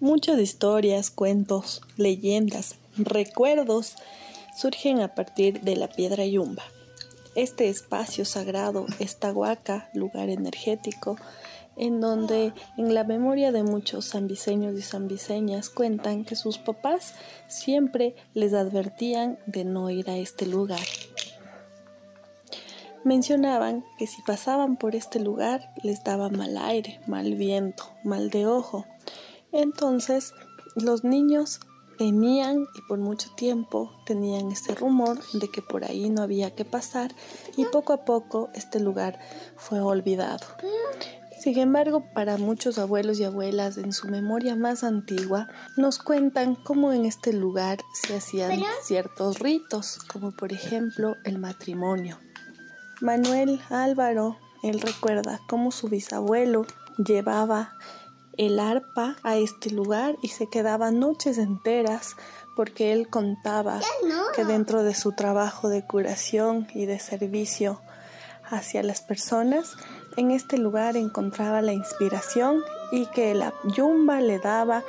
Muchas historias, cuentos, leyendas, recuerdos surgen a partir de la piedra yumba. Este espacio sagrado, esta huaca, lugar energético, en donde en la memoria de muchos zambiseños y zambiseñas cuentan que sus papás siempre les advertían de no ir a este lugar. Mencionaban que si pasaban por este lugar les daba mal aire, mal viento, mal de ojo, entonces los niños temían y por mucho tiempo tenían este rumor de que por ahí no había que pasar y poco a poco este lugar fue olvidado. Sin embargo, para muchos abuelos y abuelas en su memoria más antigua, nos cuentan cómo en este lugar se hacían ciertos ritos, como por ejemplo el matrimonio. Manuel Álvaro, él recuerda cómo su bisabuelo llevaba el arpa a este lugar y se quedaba noches enteras porque él contaba que dentro de su trabajo de curación y de servicio hacia las personas, en este lugar encontraba la inspiración y que la yumba le daba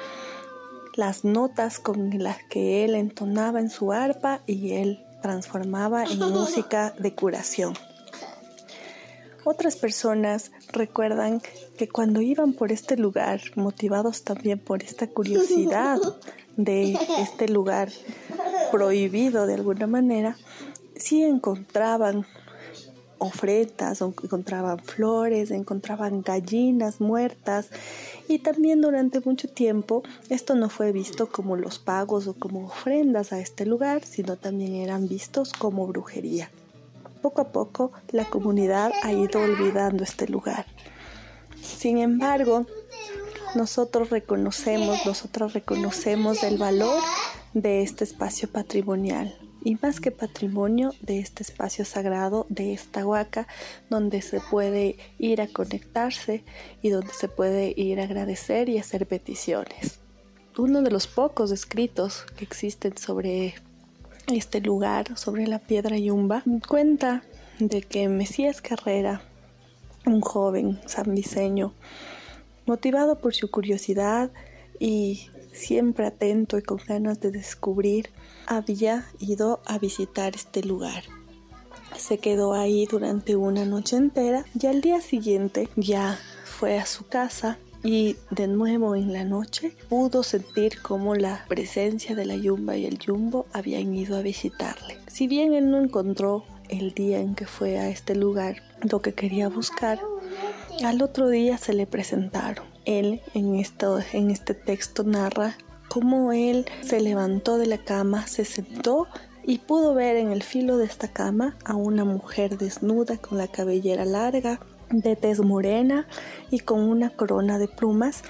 las notas con las que él entonaba en su arpa y él transformaba en música de curación. Otras personas recuerdan que cuando iban por este lugar, motivados también por esta curiosidad de este lugar prohibido de alguna manera, sí encontraban ofrendas, encontraban flores, encontraban gallinas muertas y también durante mucho tiempo esto no fue visto como los pagos o como ofrendas a este lugar, sino también eran vistos como brujería. Poco a poco la comunidad ha ido olvidando este lugar. Sin embargo, nosotros reconocemos, nosotros reconocemos el valor de este espacio patrimonial y más que patrimonio de este espacio sagrado, de esta huaca, donde se puede ir a conectarse y donde se puede ir a agradecer y hacer peticiones. Uno de los pocos escritos que existen sobre este lugar, sobre la piedra yumba, cuenta de que Mesías Carrera, un joven sanviseño, motivado por su curiosidad y siempre atento y con ganas de descubrir, había ido a visitar este lugar. Se quedó ahí durante una noche entera y al día siguiente ya fue a su casa y de nuevo en la noche pudo sentir cómo la presencia de la yumba y el yumbo habían ido a visitarle. Si bien él no encontró el día en que fue a este lugar lo que quería buscar, al otro día se le presentaron. Él en, esto, en este texto narra cómo él se levantó de la cama, se sentó y pudo ver en el filo de esta cama a una mujer desnuda con la cabellera larga, de tez morena y con una corona de plumas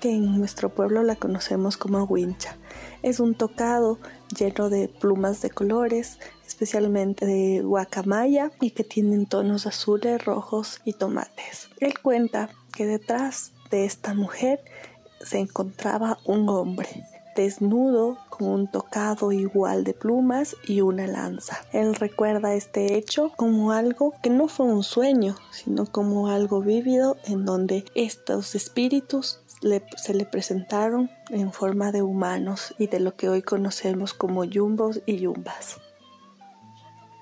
que en nuestro pueblo la conocemos como wincha. Es un tocado lleno de plumas de colores, especialmente de guacamaya y que tienen tonos azules, rojos y tomates. Él cuenta que detrás de esta mujer se encontraba un hombre desnudo con un tocado igual de plumas y una lanza. Él recuerda este hecho como algo que no fue un sueño, sino como algo vívido en donde estos espíritus se le presentaron en forma de humanos y de lo que hoy conocemos como yumbos y yumbas.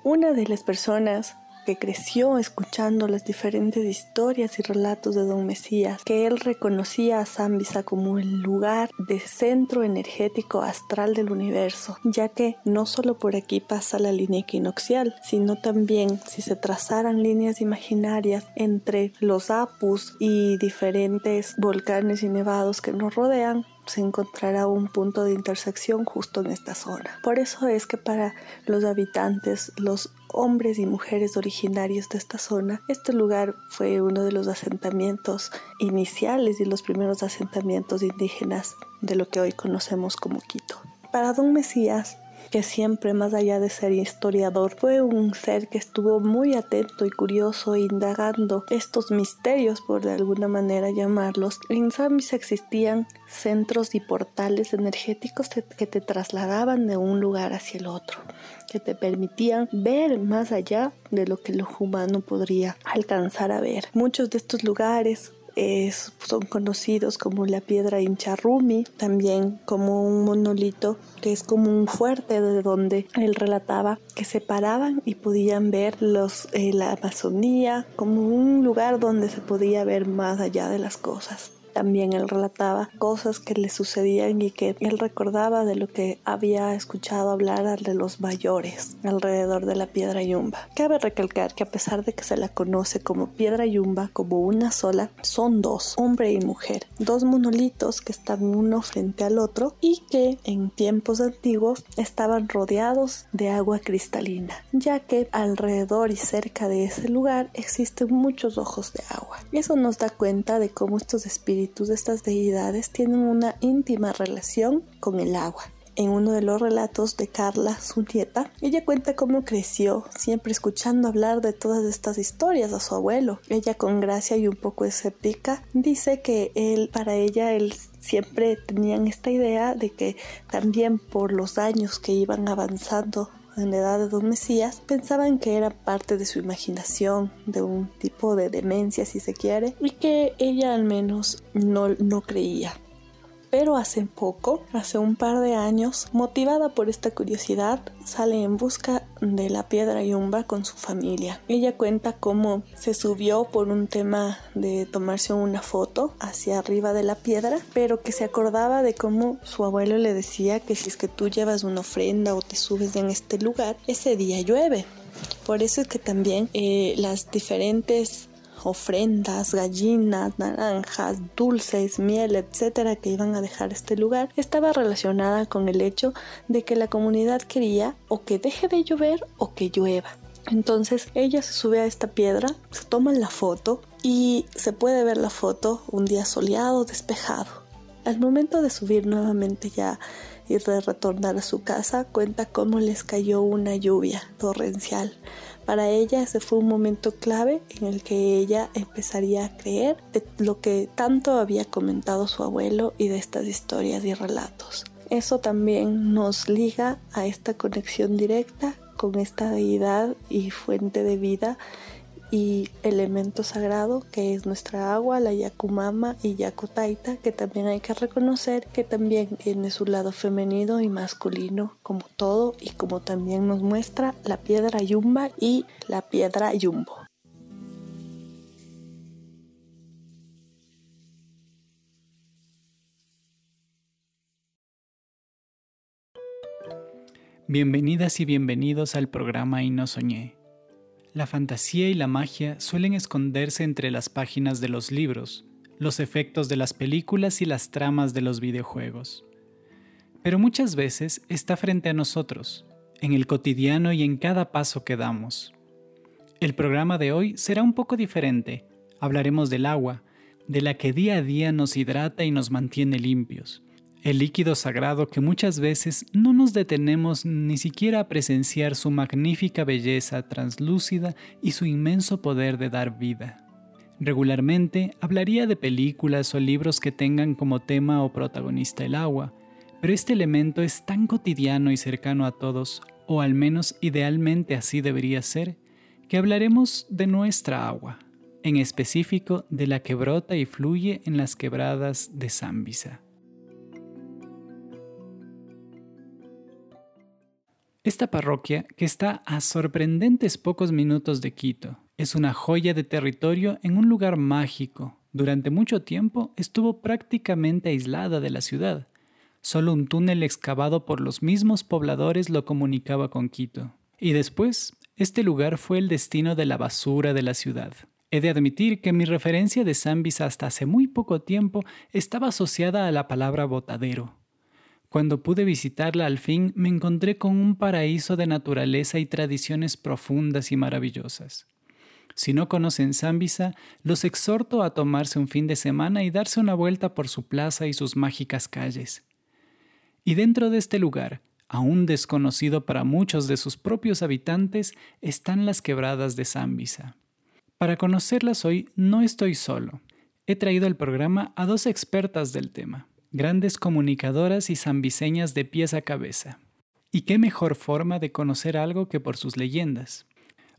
Una de las personas que creció escuchando las diferentes historias y relatos de Don Mesías, que él reconocía a Zambisa como el lugar de centro energético astral del universo, ya que no solo por aquí pasa la línea equinoccial, sino también si se trazaran líneas imaginarias entre los Apus y diferentes volcanes y nevados que nos rodean, se encontrará un punto de intersección justo en esta zona. Por eso es que para los habitantes, los hombres y mujeres originarios de esta zona, este lugar fue uno de los asentamientos iniciales y los primeros asentamientos indígenas de lo que hoy conocemos como Quito. Para Don Mesías, que siempre, más allá de ser historiador, fue un ser que estuvo muy atento y curioso indagando estos misterios, por de alguna manera llamarlos. En Zambis existían centros y portales energéticos que te trasladaban de un lugar hacia el otro, que te permitían ver más allá de lo que el humano podría alcanzar a ver. Muchos de estos lugares son conocidos como la piedra Incharrumi, también como un monolito que es como un fuerte de donde él relataba que se paraban y podían ver los, eh, la Amazonía como un lugar donde se podía ver más allá de las cosas. También él relataba cosas que le sucedían y que él recordaba de lo que había escuchado hablar de los mayores alrededor de la piedra yumba. Cabe recalcar que a pesar de que se la conoce como piedra yumba como una sola, son dos, hombre y mujer, dos monolitos que están uno frente al otro y que en tiempos antiguos estaban rodeados de agua cristalina, ya que alrededor y cerca de ese lugar existen muchos ojos de agua. Eso nos da cuenta de cómo estos espíritus de estas deidades tienen una íntima relación con el agua. En uno de los relatos de Carla, su nieta, ella cuenta cómo creció, siempre escuchando hablar de todas estas historias a su abuelo. Ella con gracia y un poco escéptica dice que él, para ella, él siempre tenían esta idea de que también por los años que iban avanzando en la edad de Don Mesías, pensaban que era parte de su imaginación, de un tipo de demencia si se quiere, y que ella al menos no, no creía pero hace poco, hace un par de años, motivada por esta curiosidad, sale en busca de la piedra yumba con su familia. Ella cuenta cómo se subió por un tema de tomarse una foto hacia arriba de la piedra, pero que se acordaba de cómo su abuelo le decía que si es que tú llevas una ofrenda o te subes en este lugar, ese día llueve. Por eso es que también eh, las diferentes ofrendas, gallinas, naranjas, dulces, miel, etcétera, que iban a dejar este lugar, estaba relacionada con el hecho de que la comunidad quería o que deje de llover o que llueva. Entonces ella se sube a esta piedra, se toman la foto y se puede ver la foto un día soleado, despejado. Al momento de subir nuevamente ya y de retornar a su casa, cuenta cómo les cayó una lluvia torrencial para ella ese fue un momento clave en el que ella empezaría a creer de lo que tanto había comentado su abuelo y de estas historias y relatos. Eso también nos liga a esta conexión directa con esta deidad y fuente de vida y elemento sagrado que es nuestra agua, la Yakumama y Yakutaita, que también hay que reconocer que también tiene su lado femenino y masculino como todo y como también nos muestra la piedra yumba y la piedra yumbo. Bienvenidas y bienvenidos al programa Y no soñé la fantasía y la magia suelen esconderse entre las páginas de los libros, los efectos de las películas y las tramas de los videojuegos. Pero muchas veces está frente a nosotros, en el cotidiano y en cada paso que damos. El programa de hoy será un poco diferente. Hablaremos del agua, de la que día a día nos hidrata y nos mantiene limpios, el líquido sagrado que muchas veces no nos detenemos ni siquiera a presenciar su magnífica belleza translúcida y su inmenso poder de dar vida. Regularmente hablaría de películas o libros que tengan como tema o protagonista el agua, pero este elemento es tan cotidiano y cercano a todos, o al menos idealmente así debería ser, que hablaremos de nuestra agua, en específico de la que brota y fluye en las quebradas de Zambisa. Esta parroquia, que está a sorprendentes pocos minutos de Quito, es una joya de territorio en un lugar mágico. Durante mucho tiempo estuvo prácticamente aislada de la ciudad. Solo un túnel excavado por los mismos pobladores lo comunicaba con Quito. Y después, este lugar fue el destino de la basura de la ciudad. He de admitir que mi referencia de Zambis hasta hace muy poco tiempo estaba asociada a la palabra botadero, cuando pude visitarla al fin me encontré con un paraíso de naturaleza y tradiciones profundas y maravillosas. Si no conocen Zambisa, los exhorto a tomarse un fin de semana y darse una vuelta por su plaza y sus mágicas calles. Y dentro de este lugar, aún desconocido para muchos de sus propios habitantes, están las quebradas de Zambisa. Para conocerlas hoy no estoy solo. He traído al programa a dos expertas del tema grandes comunicadoras y zambiseñas de pies a cabeza. ¿Y qué mejor forma de conocer algo que por sus leyendas?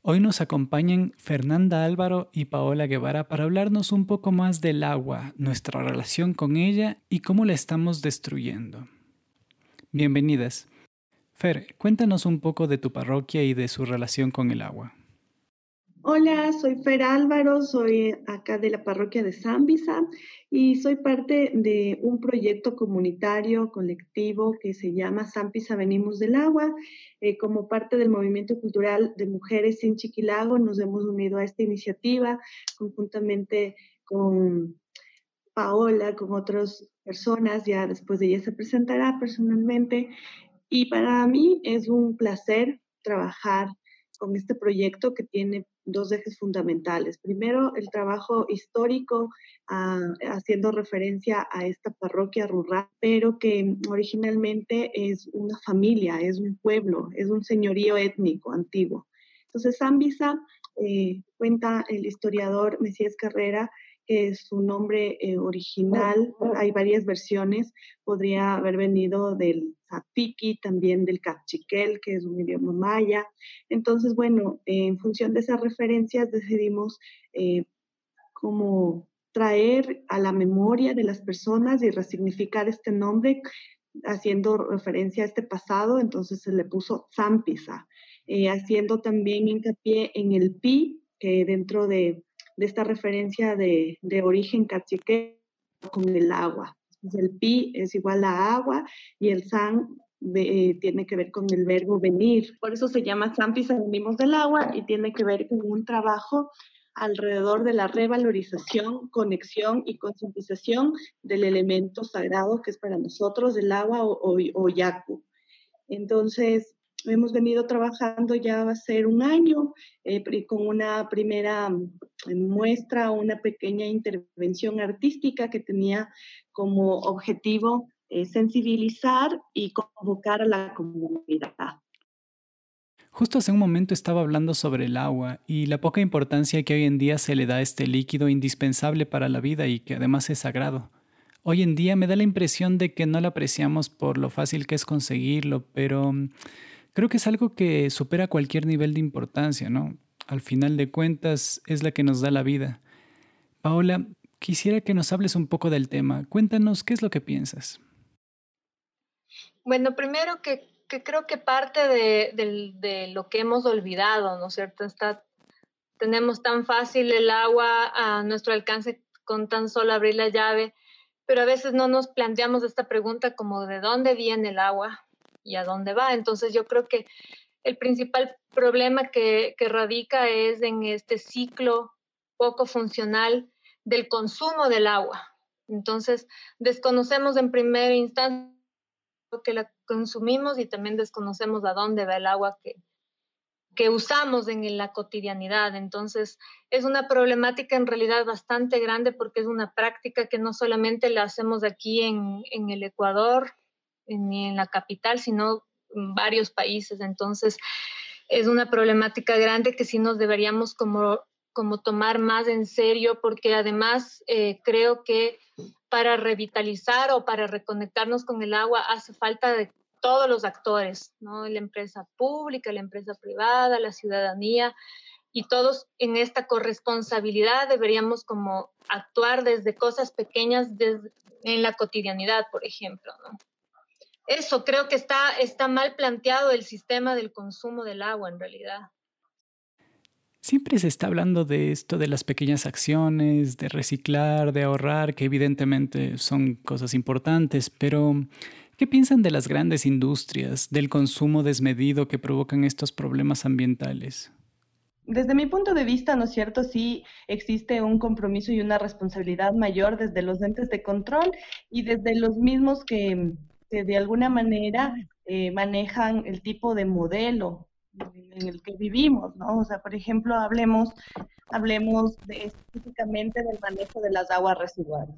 Hoy nos acompañan Fernanda Álvaro y Paola Guevara para hablarnos un poco más del agua, nuestra relación con ella y cómo la estamos destruyendo. Bienvenidas. Fer, cuéntanos un poco de tu parroquia y de su relación con el agua. Hola, soy Fer Álvaro, soy acá de la parroquia de Zambisa y soy parte de un proyecto comunitario colectivo que se llama Zambisa Venimos del Agua. Eh, como parte del movimiento cultural de mujeres sin Chiquilago, nos hemos unido a esta iniciativa conjuntamente con Paola, con otras personas, ya después de ella se presentará personalmente. Y para mí es un placer trabajar con este proyecto que tiene dos ejes fundamentales. Primero, el trabajo histórico, ah, haciendo referencia a esta parroquia rural, pero que originalmente es una familia, es un pueblo, es un señorío étnico antiguo. Entonces, Zambisa, eh, cuenta el historiador Mesías Carrera, que su nombre eh, original, hay varias versiones, podría haber venido del Zapiki, también del Cachiquel, que es un idioma maya. Entonces, bueno, en función de esas referencias decidimos eh, como traer a la memoria de las personas y resignificar este nombre haciendo referencia a este pasado, entonces se le puso Zampisa, eh, haciendo también hincapié en el pi, que dentro de de esta referencia de, origen cachique con el agua. el pi es igual a agua y el san eh, tiene que ver con el verbo venir. Por eso se llama Pisa venimos del agua y tiene que ver con un trabajo alrededor de la revalorización, conexión y concientización del elemento sagrado que es para nosotros el agua o yaku. Entonces, hemos venido trabajando ya va a ser un año eh, con una primera mm, muestra, una pequeña intervención artística que tenía como objetivo eh, sensibilizar y convocar a la comunidad. Justo hace un momento estaba hablando sobre el agua y la poca importancia que hoy en día se le da a este líquido indispensable para la vida y que además es sagrado. Hoy en día me da la impresión de que no lo apreciamos por lo fácil que es conseguirlo, pero mm, Creo que es algo que supera cualquier nivel de importancia, ¿no? Al final de cuentas es la que nos da la vida. Paola, quisiera que nos hables un poco del tema. Cuéntanos qué es lo que piensas. Bueno, primero que, creo que parte de, lo que hemos olvidado, ¿no es cierto? Está, tenemos tan fácil el agua a nuestro alcance con tan solo abrir la llave, pero a veces no nos planteamos esta pregunta como de dónde viene el agua, y a dónde va. Entonces yo creo que el principal problema que, radica es en este ciclo poco funcional del consumo del agua. Entonces desconocemos en primera instancia que la consumimos y también desconocemos a dónde va el agua que, que usamos en la cotidianidad. Entonces, es una problemática en realidad bastante grande porque es una práctica que no solamente la hacemos aquí en, en el Ecuador, ni en la capital, sino en varios países. Entonces, es una problemática grande que sí nos deberíamos como, como tomar más en serio, porque además eh, creo que para revitalizar o para reconectarnos con el agua hace falta de todos los actores, ¿no? La empresa pública, la empresa privada, la ciudadanía, y todos en esta corresponsabilidad deberíamos como actuar desde cosas pequeñas en la cotidianidad, por ejemplo, ¿no? Eso, creo que está, está mal planteado el sistema del consumo del agua en realidad. Siempre se está hablando de esto, de las pequeñas acciones, de reciclar, de ahorrar, que evidentemente son cosas importantes, pero ¿qué piensan de las grandes industrias, del consumo desmedido que provocan estos problemas ambientales? Desde mi punto de vista, ¿no es cierto? Sí existe un compromiso y una responsabilidad mayor desde los entes de control y desde los mismos que, de alguna manera eh, manejan el tipo de modelo en el que vivimos, ¿no? O sea, por ejemplo, hablemos, hablemos específicamente del manejo de las aguas residuales.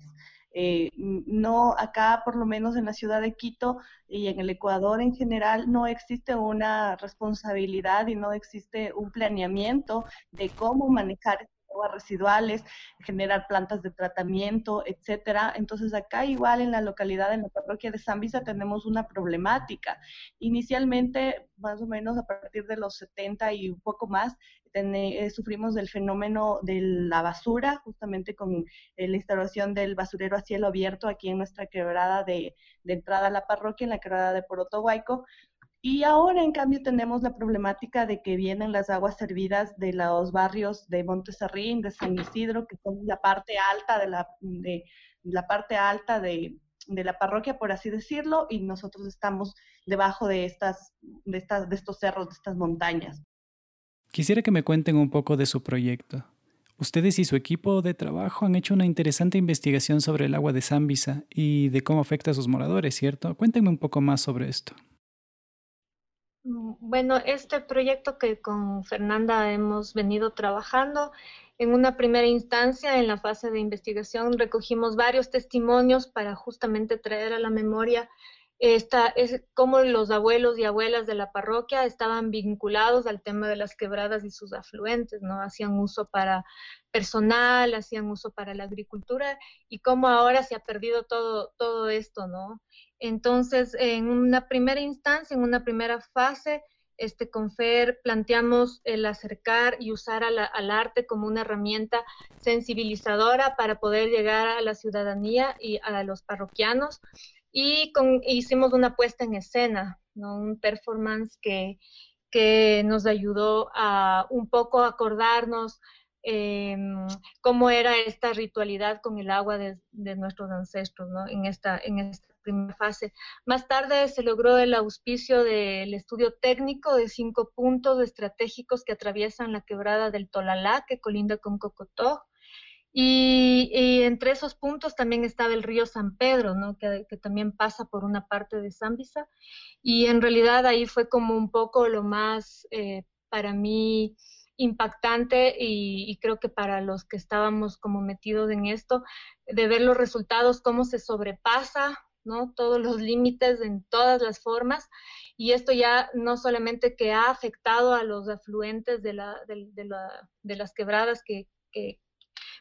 Eh, no, acá por lo menos en la ciudad de Quito y en el Ecuador en general no existe una responsabilidad y no existe un planeamiento de cómo manejar aguas residuales, generar plantas de tratamiento, etcétera. Entonces acá igual en la localidad, en la parroquia de San Visa, tenemos una problemática. Inicialmente, más o menos a partir de los 70 y un poco más, eh, sufrimos del fenómeno de la basura, justamente con eh, la instalación del basurero a cielo abierto aquí en nuestra quebrada de, entrada a la parroquia, en la quebrada de Porotohuayco, y ahora, en cambio, tenemos la problemática de que vienen las aguas servidas de los barrios de Montesarrín, de San Isidro, que son la parte alta de la, parte alta de, la parroquia, por así decirlo, y nosotros estamos debajo de estas, de estos cerros, de estas montañas. Quisiera que me cuenten un poco de su proyecto. Ustedes y su equipo de trabajo han hecho una interesante investigación sobre el agua de Zambisa y de cómo afecta a sus moradores, ¿cierto? Cuéntenme un poco más sobre esto. Mm, bueno, este proyecto que con Fernanda hemos venido trabajando, en una primera instancia, en la fase de investigación, recogimos varios testimonios para justamente traer a la memoria esta, es cómo los abuelos y abuelas de la parroquia estaban vinculados al tema de las quebradas y sus afluentes, ¿no? Hacían uso para personal, hacían uso para la agricultura y cómo ahora se ha perdido todo, todo esto, ¿no? Entonces, en una primera instancia, en una primera fase, este, con FER planteamos el acercar y usar al arte como una herramienta sensibilizadora para poder llegar a la ciudadanía y a los parroquianos. Y hicimos una puesta en escena, ¿no? un performance que, que nos ayudó a un poco acordarnos Em, cómo era esta ritualidad con el agua de, nuestros ancestros ¿no? en, esta, en esta primera fase. Más tarde se logró el auspicio del estudio técnico de cinco puntos estratégicos que atraviesan la quebrada del Tolalá, que colinda con Cocotó. Y, entre esos puntos también estaba el río San Pedro, ¿no? que, que también pasa por una parte de Zambisa. Y en realidad ahí fue como un poco lo más eh, para mí impactante y, creo que para los que estábamos como metidos en esto, de ver los resultados, cómo se sobrepasa, ¿no? Todos los límites en todas las formas. Y esto ya no solamente que ha afectado a los afluentes de, la, de, las quebradas que,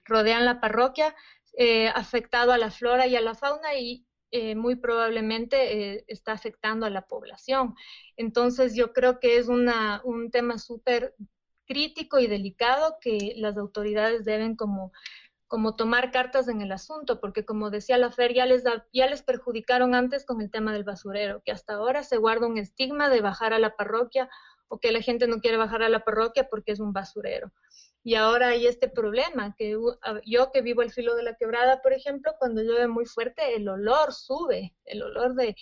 rodean la parroquia, eh, afectado a la flora y a la fauna y eh, muy probablemente eh, está afectando a la población. Entonces yo creo que es un tema súper crítico y delicado que las autoridades deben como, como tomar cartas en el asunto, porque como decía la Fer, ya les, ya les perjudicaron antes con el tema del basurero, que hasta ahora se guarda un estigma de bajar a la parroquia o que la gente no quiere bajar a la parroquia porque es un basurero. Y ahora hay este problema, que yo que vivo al filo de la quebrada, por ejemplo, cuando llueve muy fuerte, el olor sube, el olor de,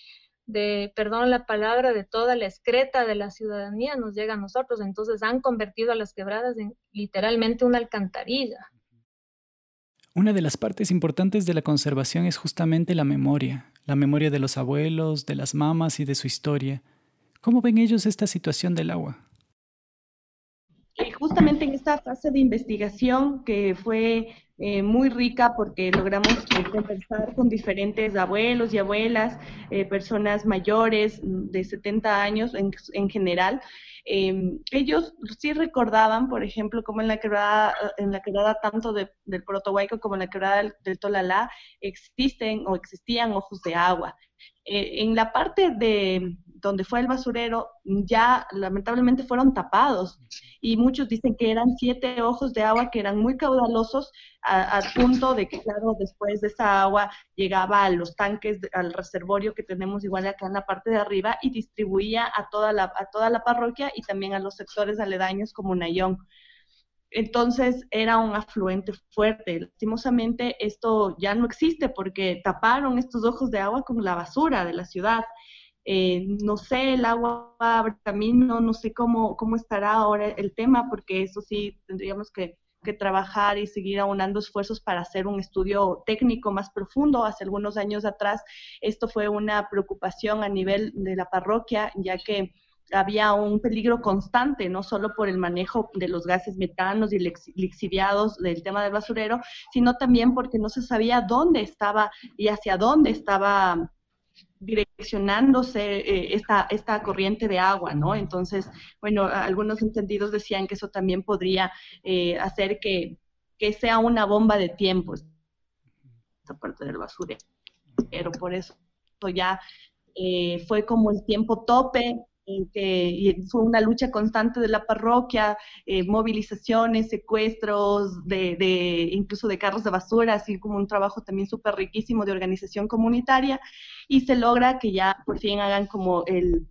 de, perdón la palabra, de toda la excreta de la ciudadanía nos llega a nosotros. Entonces han convertido a las quebradas en literalmente una alcantarilla. Una de las partes importantes de la conservación es justamente la memoria, la memoria de los abuelos, de las mamás y de su historia. ¿Cómo ven ellos esta situación del agua? justamente en esta fase de investigación que fue eh, muy rica porque logramos eh, conversar con diferentes abuelos y abuelas, eh, personas mayores de 70 años en, en general. Em, ellos sí recordaban, por ejemplo, como en la quebrada, en la quebrada tanto de, del Protohuayco como en la quebrada del, del Tolalá existen o existían ojos de agua. en la parte de donde fue el basurero ya lamentablemente fueron tapados y muchos dicen que eran siete ojos de agua que eran muy caudalosos al punto de que, claro, después de esa agua llegaba a los tanques, al reservorio que tenemos igual acá en la parte de arriba y distribuía a toda la, a toda la parroquia y también a los sectores aledaños como Nayón. Entonces era un afluente fuerte. Lastimosamente esto ya no existe porque taparon estos ojos de agua con la basura de la ciudad. Eh, no sé, el agua abre camino, no sé cómo, cómo estará ahora el tema, porque eso sí tendríamos que, trabajar y seguir aunando esfuerzos para hacer un estudio técnico más profundo. Hace algunos años atrás esto fue una preocupación a nivel de la parroquia, ya que había un peligro constante, no solo por el manejo de los gases metanos y lixiviados del tema del basurero, sino también porque no se sabía dónde estaba y hacia dónde estaba direccionándose eh, esta, esta corriente de agua, ¿no? Entonces, bueno, algunos entendidos decían que eso también podría eh, hacer que que sea una bomba de tiempo esta parte del basurero. Pero por eso ya eh, fue como el tiempo tope y fue una lucha constante de la parroquia, eh, movilizaciones, secuestros, de, de, incluso de carros de basura, así como un trabajo también súper riquísimo de organización comunitaria, y se logra que ya por fin hagan como el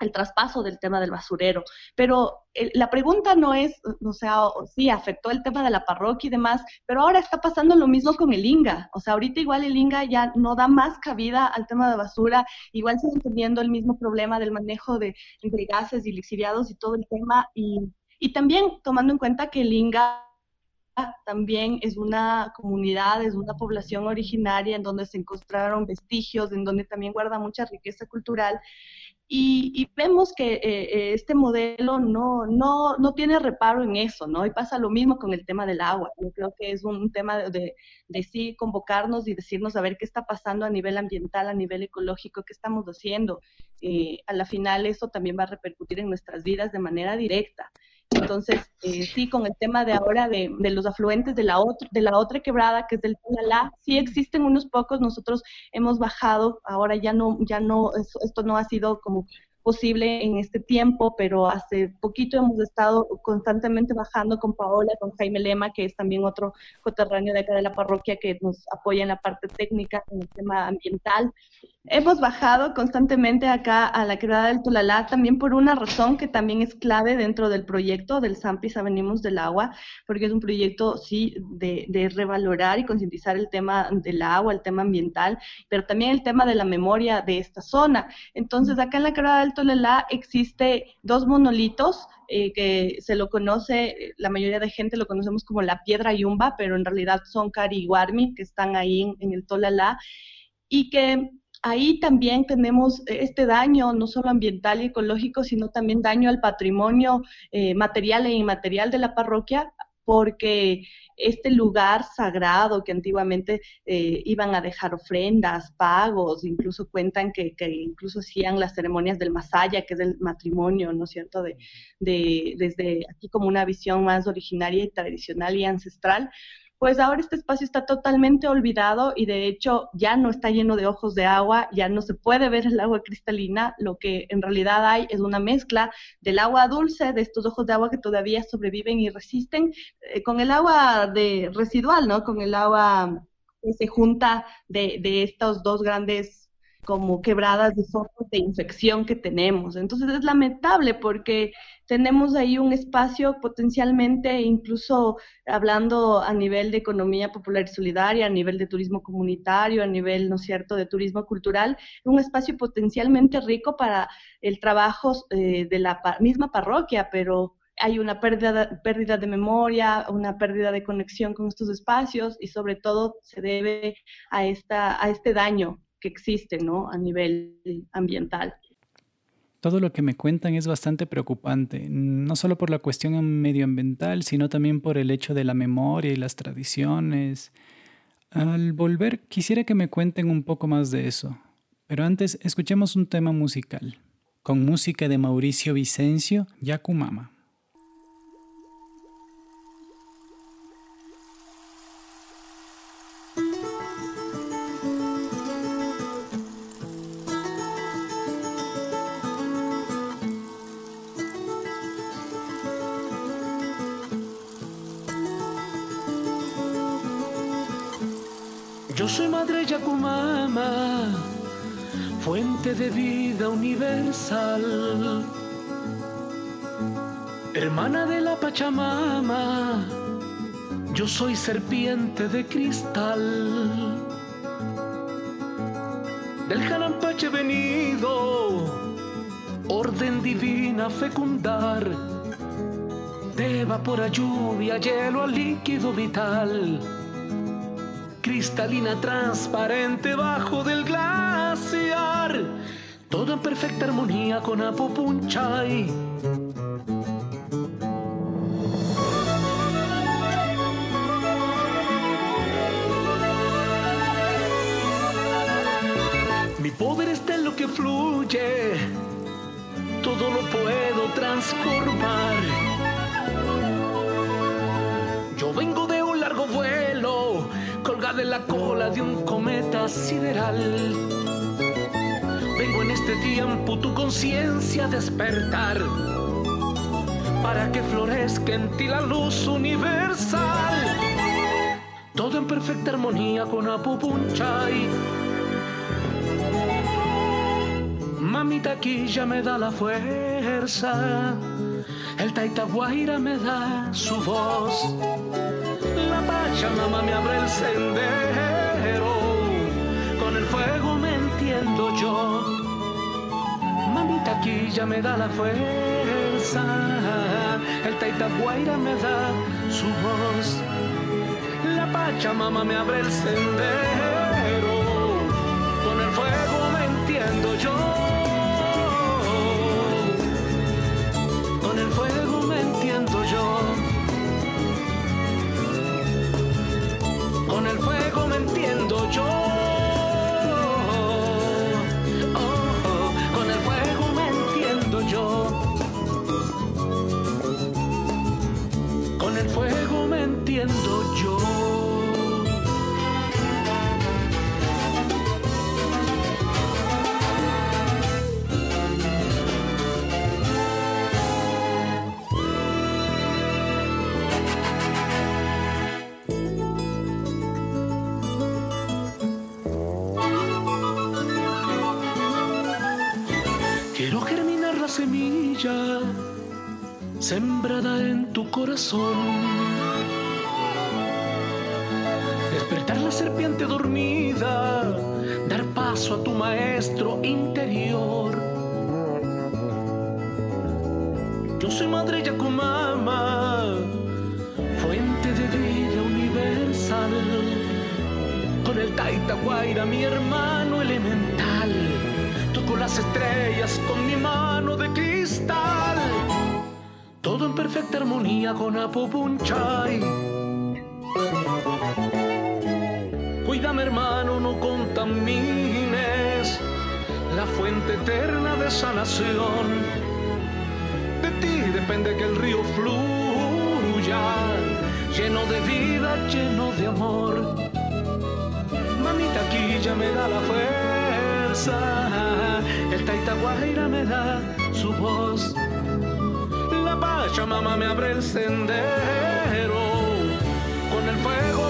el traspaso del tema del basurero. Pero la pregunta no es, o sea, sí, afectó el tema de la parroquia y demás, pero ahora está pasando lo mismo con el INGA. O sea, ahorita igual el INGA ya no da más cabida al tema de basura, igual sigue teniendo el mismo problema del manejo de, de gases y lixiviados y todo el tema. Y, y también tomando en cuenta que el INGA también es una comunidad, es una población originaria en donde se encontraron vestigios, en donde también guarda mucha riqueza cultural. Y, vemos que eh, eh, este modelo no, no, no, tiene reparo en eso, ¿no? Y pasa lo mismo con el tema del agua. Yo creo que es un, tema de, de, sí convocarnos y decirnos a ver qué está pasando a nivel ambiental, a nivel ecológico, qué estamos haciendo. Eh, a la final eso también va a repercutir en nuestras vidas de manera directa. Entonces, eh, sí, con el tema de ahora de, los afluentes de la, otra, de la otra quebrada, que es del Tunalá, sí existen unos pocos, nosotros hemos bajado, ahora ya no, ya no, esto no ha sido como posible en este tiempo, pero hace poquito hemos estado constantemente bajando con Paola, con Jaime Lema, que es también otro coterráneo de acá de la parroquia que nos apoya en la parte técnica, en el tema ambiental. Hemos bajado constantemente acá a la quebrada del Tulalá también por una razón que también es clave dentro del proyecto del SAMPIS Venimos del Agua, porque es un proyecto, sí, de, revalorar y concientizar el tema del agua, el tema ambiental, pero también el tema de la memoria de esta zona. Entonces, acá en la quebrada del Tolalá existe dos monolitos eh, que se lo conoce, la mayoría de gente lo conocemos como la piedra yumba, pero en realidad son Cari y que están ahí en, el Tolalá y que ahí también tenemos este daño, no solo ambiental y ecológico, sino también daño al patrimonio eh, material e inmaterial de la parroquia, porque este lugar sagrado que antiguamente eh, iban a dejar ofrendas, pagos, incluso cuentan que, incluso hacían las ceremonias del masaya, que es el matrimonio, ¿no es cierto?, de, de, desde aquí como una visión más originaria y tradicional y ancestral pues ahora este espacio está totalmente olvidado y de hecho ya no está lleno de ojos de agua, ya no se puede ver el agua cristalina, lo que en realidad hay es una mezcla del agua dulce, de estos ojos de agua que todavía sobreviven y resisten, eh, con el agua de residual, ¿no? Con el agua que se junta de, de estos dos grandes como quebradas de focos de infección que tenemos. Entonces es lamentable porque tenemos ahí un espacio potencialmente, incluso hablando a nivel de economía popular y solidaria, a nivel de turismo comunitario, a nivel, ¿no es cierto?, de turismo cultural, un espacio potencialmente rico para el trabajo eh, de la misma parroquia, pero hay una pérdida, pérdida de memoria, una pérdida de conexión con estos espacios y sobre todo se debe a, esta, a este daño existe ¿no? a nivel ambiental. Todo lo que me cuentan es bastante preocupante, no solo por la cuestión medioambiental, sino también por el hecho de la memoria y las tradiciones. Al volver, quisiera que me cuenten un poco más de eso, pero antes escuchemos un tema musical, con música de Mauricio Vicencio, Yakumama. Vida universal, hermana de la Pachamama, yo soy serpiente de cristal. Del Janampache venido, orden divina fecundar, de vapor a lluvia, hielo a líquido vital. Cristalina transparente bajo del glaciar, en perfecta armonía con Apopunchay. Mi poder está en lo que fluye, todo lo puedo transformar. Yo vengo de un largo de la cola de un cometa sideral. Este tiempo tu conciencia despertar para que florezca en ti la luz universal. Todo en perfecta armonía con Apupunchay. Mamita aquí ya me da la fuerza. El Taitaguaira me da su voz. La Pachamama me abre el sendero. Ya me da la fuerza. El Taitaguaira me da su voz. La Pachamama me abre el sendero. Corazón. Despertar la serpiente dormida, dar paso a tu maestro interior. Yo soy madre Yacumama, fuente de vida universal. Con el Taita Guaira, mi hermano elemental, toco las estrellas con mi mano todo en perfecta armonía con Apopunchay. Cuídame hermano, no contamines la fuente eterna de sanación. De ti depende que el río fluya, lleno de vida, lleno de amor. Mamita aquí me da la fuerza, el Taitaguaira me da su voz Pachamama me abre el sendero, con el fuego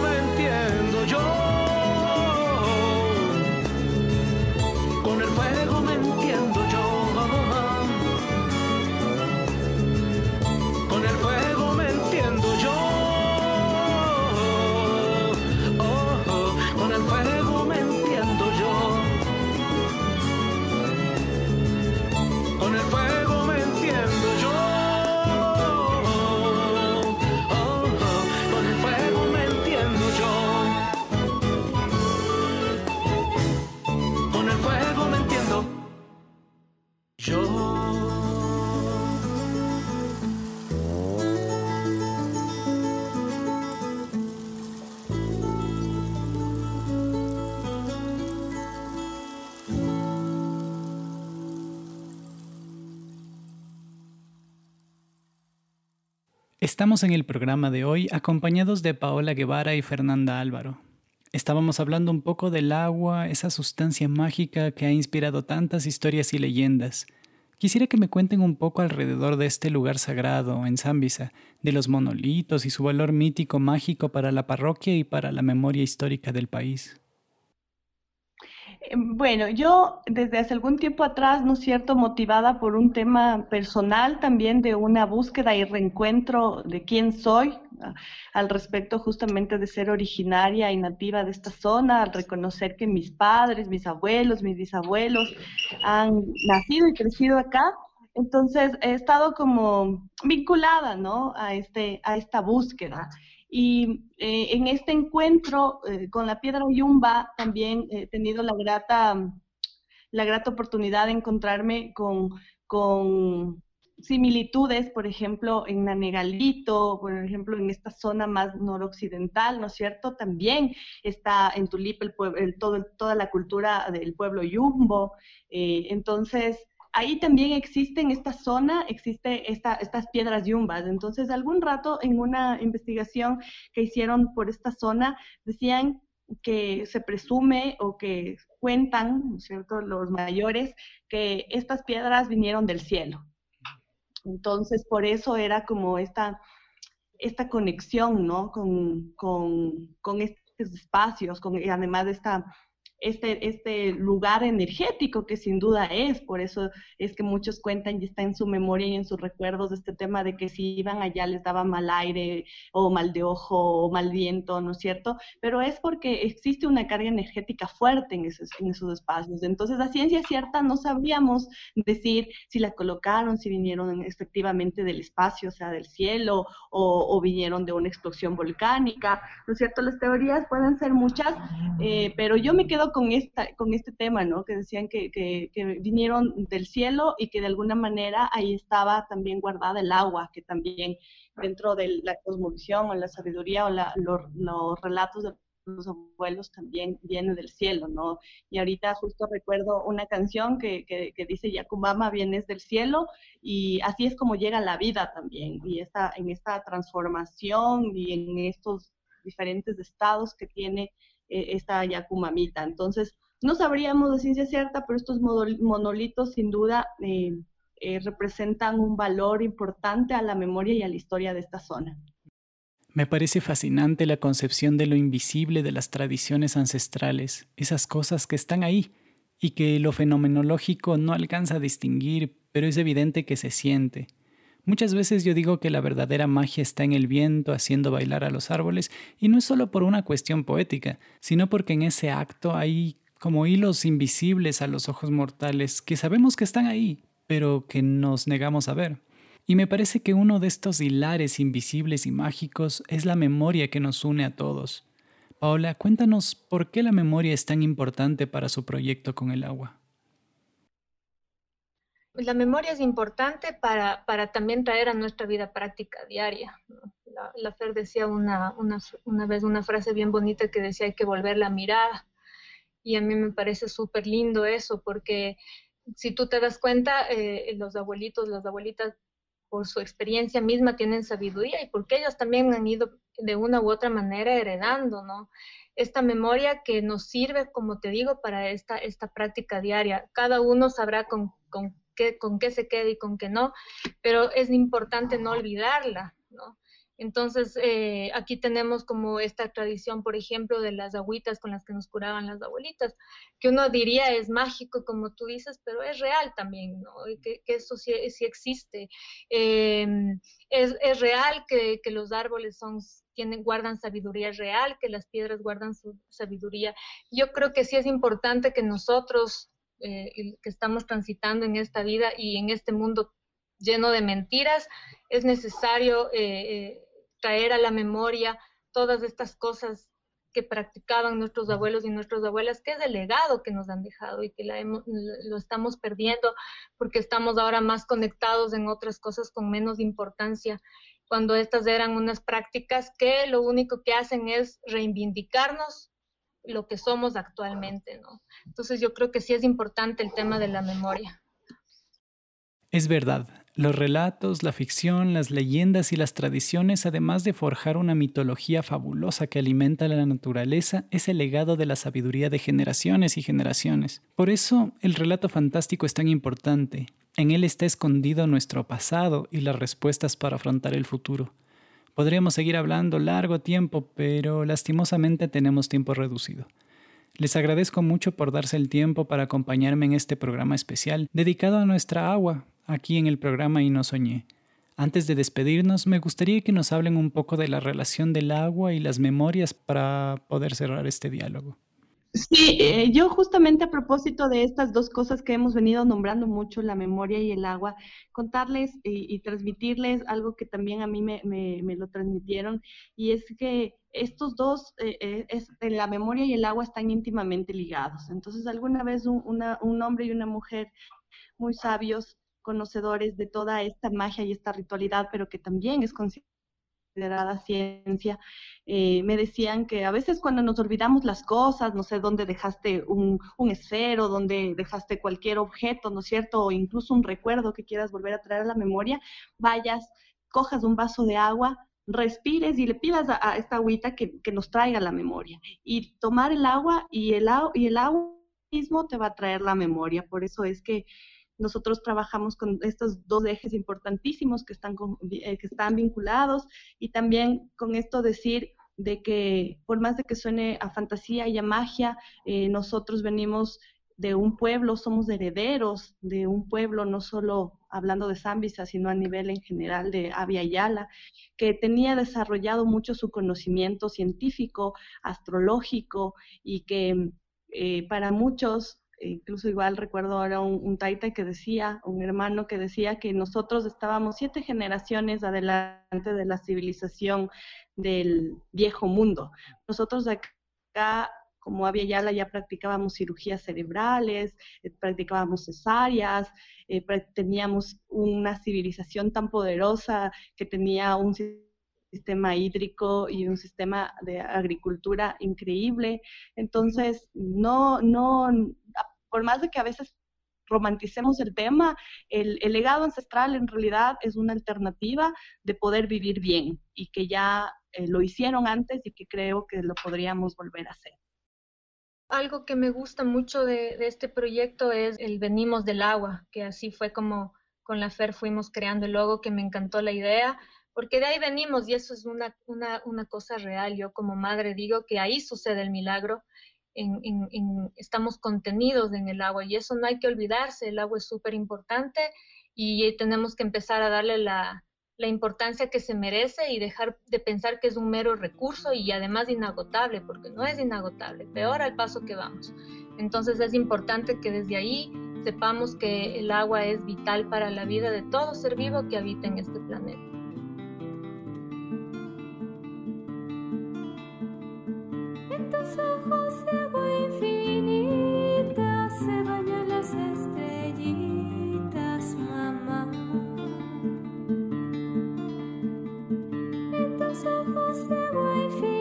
Estamos en el programa de hoy acompañados de Paola Guevara y Fernanda Álvaro. Estábamos hablando un poco del agua, esa sustancia mágica que ha inspirado tantas historias y leyendas. Quisiera que me cuenten un poco alrededor de este lugar sagrado en Zambisa, de los monolitos y su valor mítico mágico para la parroquia y para la memoria histórica del país. Bueno, yo desde hace algún tiempo atrás, ¿no es cierto?, motivada por un tema personal también de una búsqueda y reencuentro de quién soy, ah, al respecto justamente de ser originaria y nativa de esta zona, al reconocer que mis padres, mis abuelos, mis bisabuelos han nacido y crecido acá. Entonces he estado como vinculada, ¿no? A, este, a esta búsqueda. Y eh, en este encuentro eh, con la piedra Yumba también he tenido la grata, la grata oportunidad de encontrarme con, con similitudes, por ejemplo, en Nanegalito, por ejemplo, en esta zona más noroccidental, ¿no es cierto? También está en Tulip el, el, todo, toda la cultura del pueblo Yumbo. Eh, entonces, ahí también existe en esta zona, existe esta, estas piedras yumbas. Entonces, algún rato en una investigación que hicieron por esta zona, decían que se presume o que cuentan, ¿no es cierto?, los mayores, que estas piedras vinieron del cielo. Entonces, por eso era como esta, esta conexión, ¿no?, con, con, con estos espacios, con, además de esta este, este lugar energético que sin duda es, por eso es que muchos cuentan y está en su memoria y en sus recuerdos este tema de que si iban allá les daba mal aire o mal de ojo o mal viento, ¿no es cierto? Pero es porque existe una carga energética fuerte en esos, en esos espacios. Entonces, la ciencia cierta no sabríamos decir si la colocaron, si vinieron efectivamente del espacio, o sea, del cielo, o, o vinieron de una explosión volcánica, ¿no es cierto? Las teorías pueden ser muchas, eh, pero yo me quedo con, esta, con este tema, ¿no? Que decían que, que, vinieron del cielo y que de alguna manera ahí estaba también guardada el agua, que también dentro de la cosmovisión o la sabiduría o la, los relatos de los abuelos también viene del cielo, ¿no? Y ahorita justo recuerdo una canción que, que, que dice Yakumama vienes del cielo y así es como llega la vida también y esta, en esta transformación y en estos diferentes estados que tiene eh, esta Yakumamita. Entonces, no sabríamos de ciencia cierta, pero estos monolitos sin duda eh, eh, representan un valor importante a la memoria y a la historia de esta zona. Me parece fascinante la concepción de lo invisible de las tradiciones ancestrales, esas cosas que están ahí y que lo fenomenológico no alcanza a distinguir, pero es evidente que se siente. Muchas veces yo digo que la verdadera magia está en el viento haciendo bailar a los árboles y no es solo por una cuestión poética, sino porque en ese acto hay como hilos invisibles a los ojos mortales que sabemos que están ahí, pero que nos negamos a ver. Y me parece que uno de estos hilares invisibles y mágicos es la memoria que nos une a todos. Paola, cuéntanos por qué la memoria es tan importante para su proyecto con el agua la memoria es importante para, para, también traer a nuestra vida práctica diaria. La, Fer decía una, una, una, vez una frase bien bonita que decía hay que volver la mirada. Y a mí me parece súper lindo eso, porque si tú te das cuenta, eh, los abuelitos, las abuelitas, por su experiencia misma tienen sabiduría y porque ellos también han ido de una u otra manera heredando, ¿no? Esta memoria que nos sirve, como te digo, para esta, esta práctica diaria. Cada uno sabrá con con qué se quede y con qué no, pero es importante no olvidarla, ¿no? Entonces, eh, aquí tenemos como esta tradición, por ejemplo, de las agüitas con las que nos curaban las abuelitas, que uno diría es mágico, como tú dices, pero es real también, ¿no? que, eso sí, existe. Em, es, real que, que, los árboles son, tienen, guardan sabiduría real, que las piedras guardan su sabiduría. Yo creo que sí es importante que nosotros eh, que estamos transitando en esta vida y en este mundo lleno de mentiras, es necesario eh, eh, traer a la memoria todas estas cosas que practicaban nuestros abuelos y nuestras abuelas, que es el legado que nos han dejado y que lo estamos perdiendo porque estamos ahora más conectados en otras cosas con menos importancia, cuando estas eran unas prácticas que lo único que hacen es reivindicarnos lo que somos actualmente, ¿no? Entonces yo creo que sí es importante el tema de la memoria. Es verdad, los relatos, la ficción, las leyendas y las tradiciones, además de forjar una mitología fabulosa que alimenta la naturaleza, es el legado de la sabiduría de generaciones y generaciones. Por eso, el relato fantástico es tan importante. En él está escondido nuestro pasado y las respuestas para afrontar el futuro. Podríamos seguir hablando largo tiempo, pero lastimosamente tenemos tiempo reducido. Les agradezco mucho por darse el tiempo para acompañarme en este programa especial dedicado a nuestra agua, aquí en el programa Y no soñé. Antes de despedirnos, me gustaría que nos hablen un poco de la relación del agua y las memorias para poder cerrar este diálogo. Sí, eh, yo justamente a propósito de estas dos cosas que hemos venido nombrando mucho, la memoria y el agua, contarles y, transmitirles algo que también a mí me, lo transmitieron, y es que estos dos, eh, eh, es, la memoria y el agua están íntimamente ligados. Entonces, alguna vez un, un hombre y una mujer muy sabios, conocedores de toda esta magia y esta ritualidad, pero que también es consciente considerada ciencia, eh, me decían que a veces cuando nos olvidamos las cosas, no sé, dónde dejaste un, esfero, dónde dejaste cualquier objeto, ¿no es cierto? O incluso un recuerdo que quieras volver a traer a la memoria, vayas, cojas un vaso de agua, respires y le pidas a, esta agüita que, nos traiga la memoria. Y tomar el agua y el, y el agua mismo te va a traer la memoria. Por eso es que nosotros trabajamos con estos dos ejes importantísimos que están, eh, que están vinculados y también con esto decir de que por más de que suene a fantasía y a magia, eh, nosotros venimos de un pueblo, somos herederos de un pueblo, no solo hablando de Zambisa, sino a nivel en general de Avia Yala, que tenía desarrollado mucho su conocimiento científico, astrológico, y que eh, para muchos, incluso igual recuerdo ahora un, un, taita que decía, un hermano que decía que nosotros estábamos siete generaciones adelante de la civilización del viejo mundo. Nosotros acá como había Yala ya practicábamos cirugías cerebrales, eh, practicábamos cesáreas, eh, teníamos una civilización tan poderosa que tenía un hídrico y un sistema de agricultura increíble. Entonces, no, no, por más de que a veces romanticemos el tema, el, legado ancestral en realidad es una alternativa de poder vivir bien y que ya eh, lo hicieron antes y que creo que lo podríamos volver a hacer. Algo que me gusta mucho de, este proyecto es el Venimos del Agua, que así fue como con la FER fuimos creando el logo, que me encantó la idea, porque de ahí venimos y eso es una, cosa real. Yo como madre digo que ahí sucede el milagro, en, estamos contenidos en el agua y eso no hay que olvidarse, el agua es súper importante y tenemos que empezar a darle la, la importancia que se merece y dejar de pensar que es un mero recurso y además inagotable, porque no es inagotable, peor al paso que vamos. Entonces es importante que desde ahí sepamos que el agua es vital para la vida de todo ser vivo que habita en este planeta. En tus ojos de agua infinita se bañan las estrellitas, mamá. En tus ojos de agua infinita.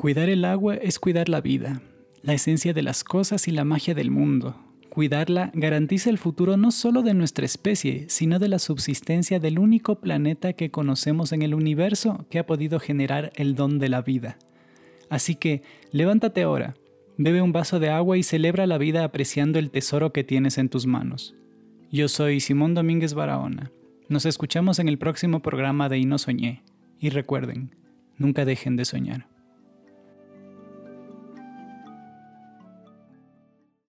Cuidar el agua es cuidar la vida, la esencia de las cosas y la magia del mundo. Cuidarla garantiza el futuro no solo de nuestra especie, sino de la subsistencia del único planeta que conocemos en el universo que ha podido generar el don de la vida. Así que, levántate ahora, bebe un vaso de agua y celebra la vida apreciando el tesoro que tienes en tus manos. Yo soy Simón Domínguez Barahona. Nos escuchamos en el próximo programa de Y no soñé. Y recuerden, nunca dejen de soñar.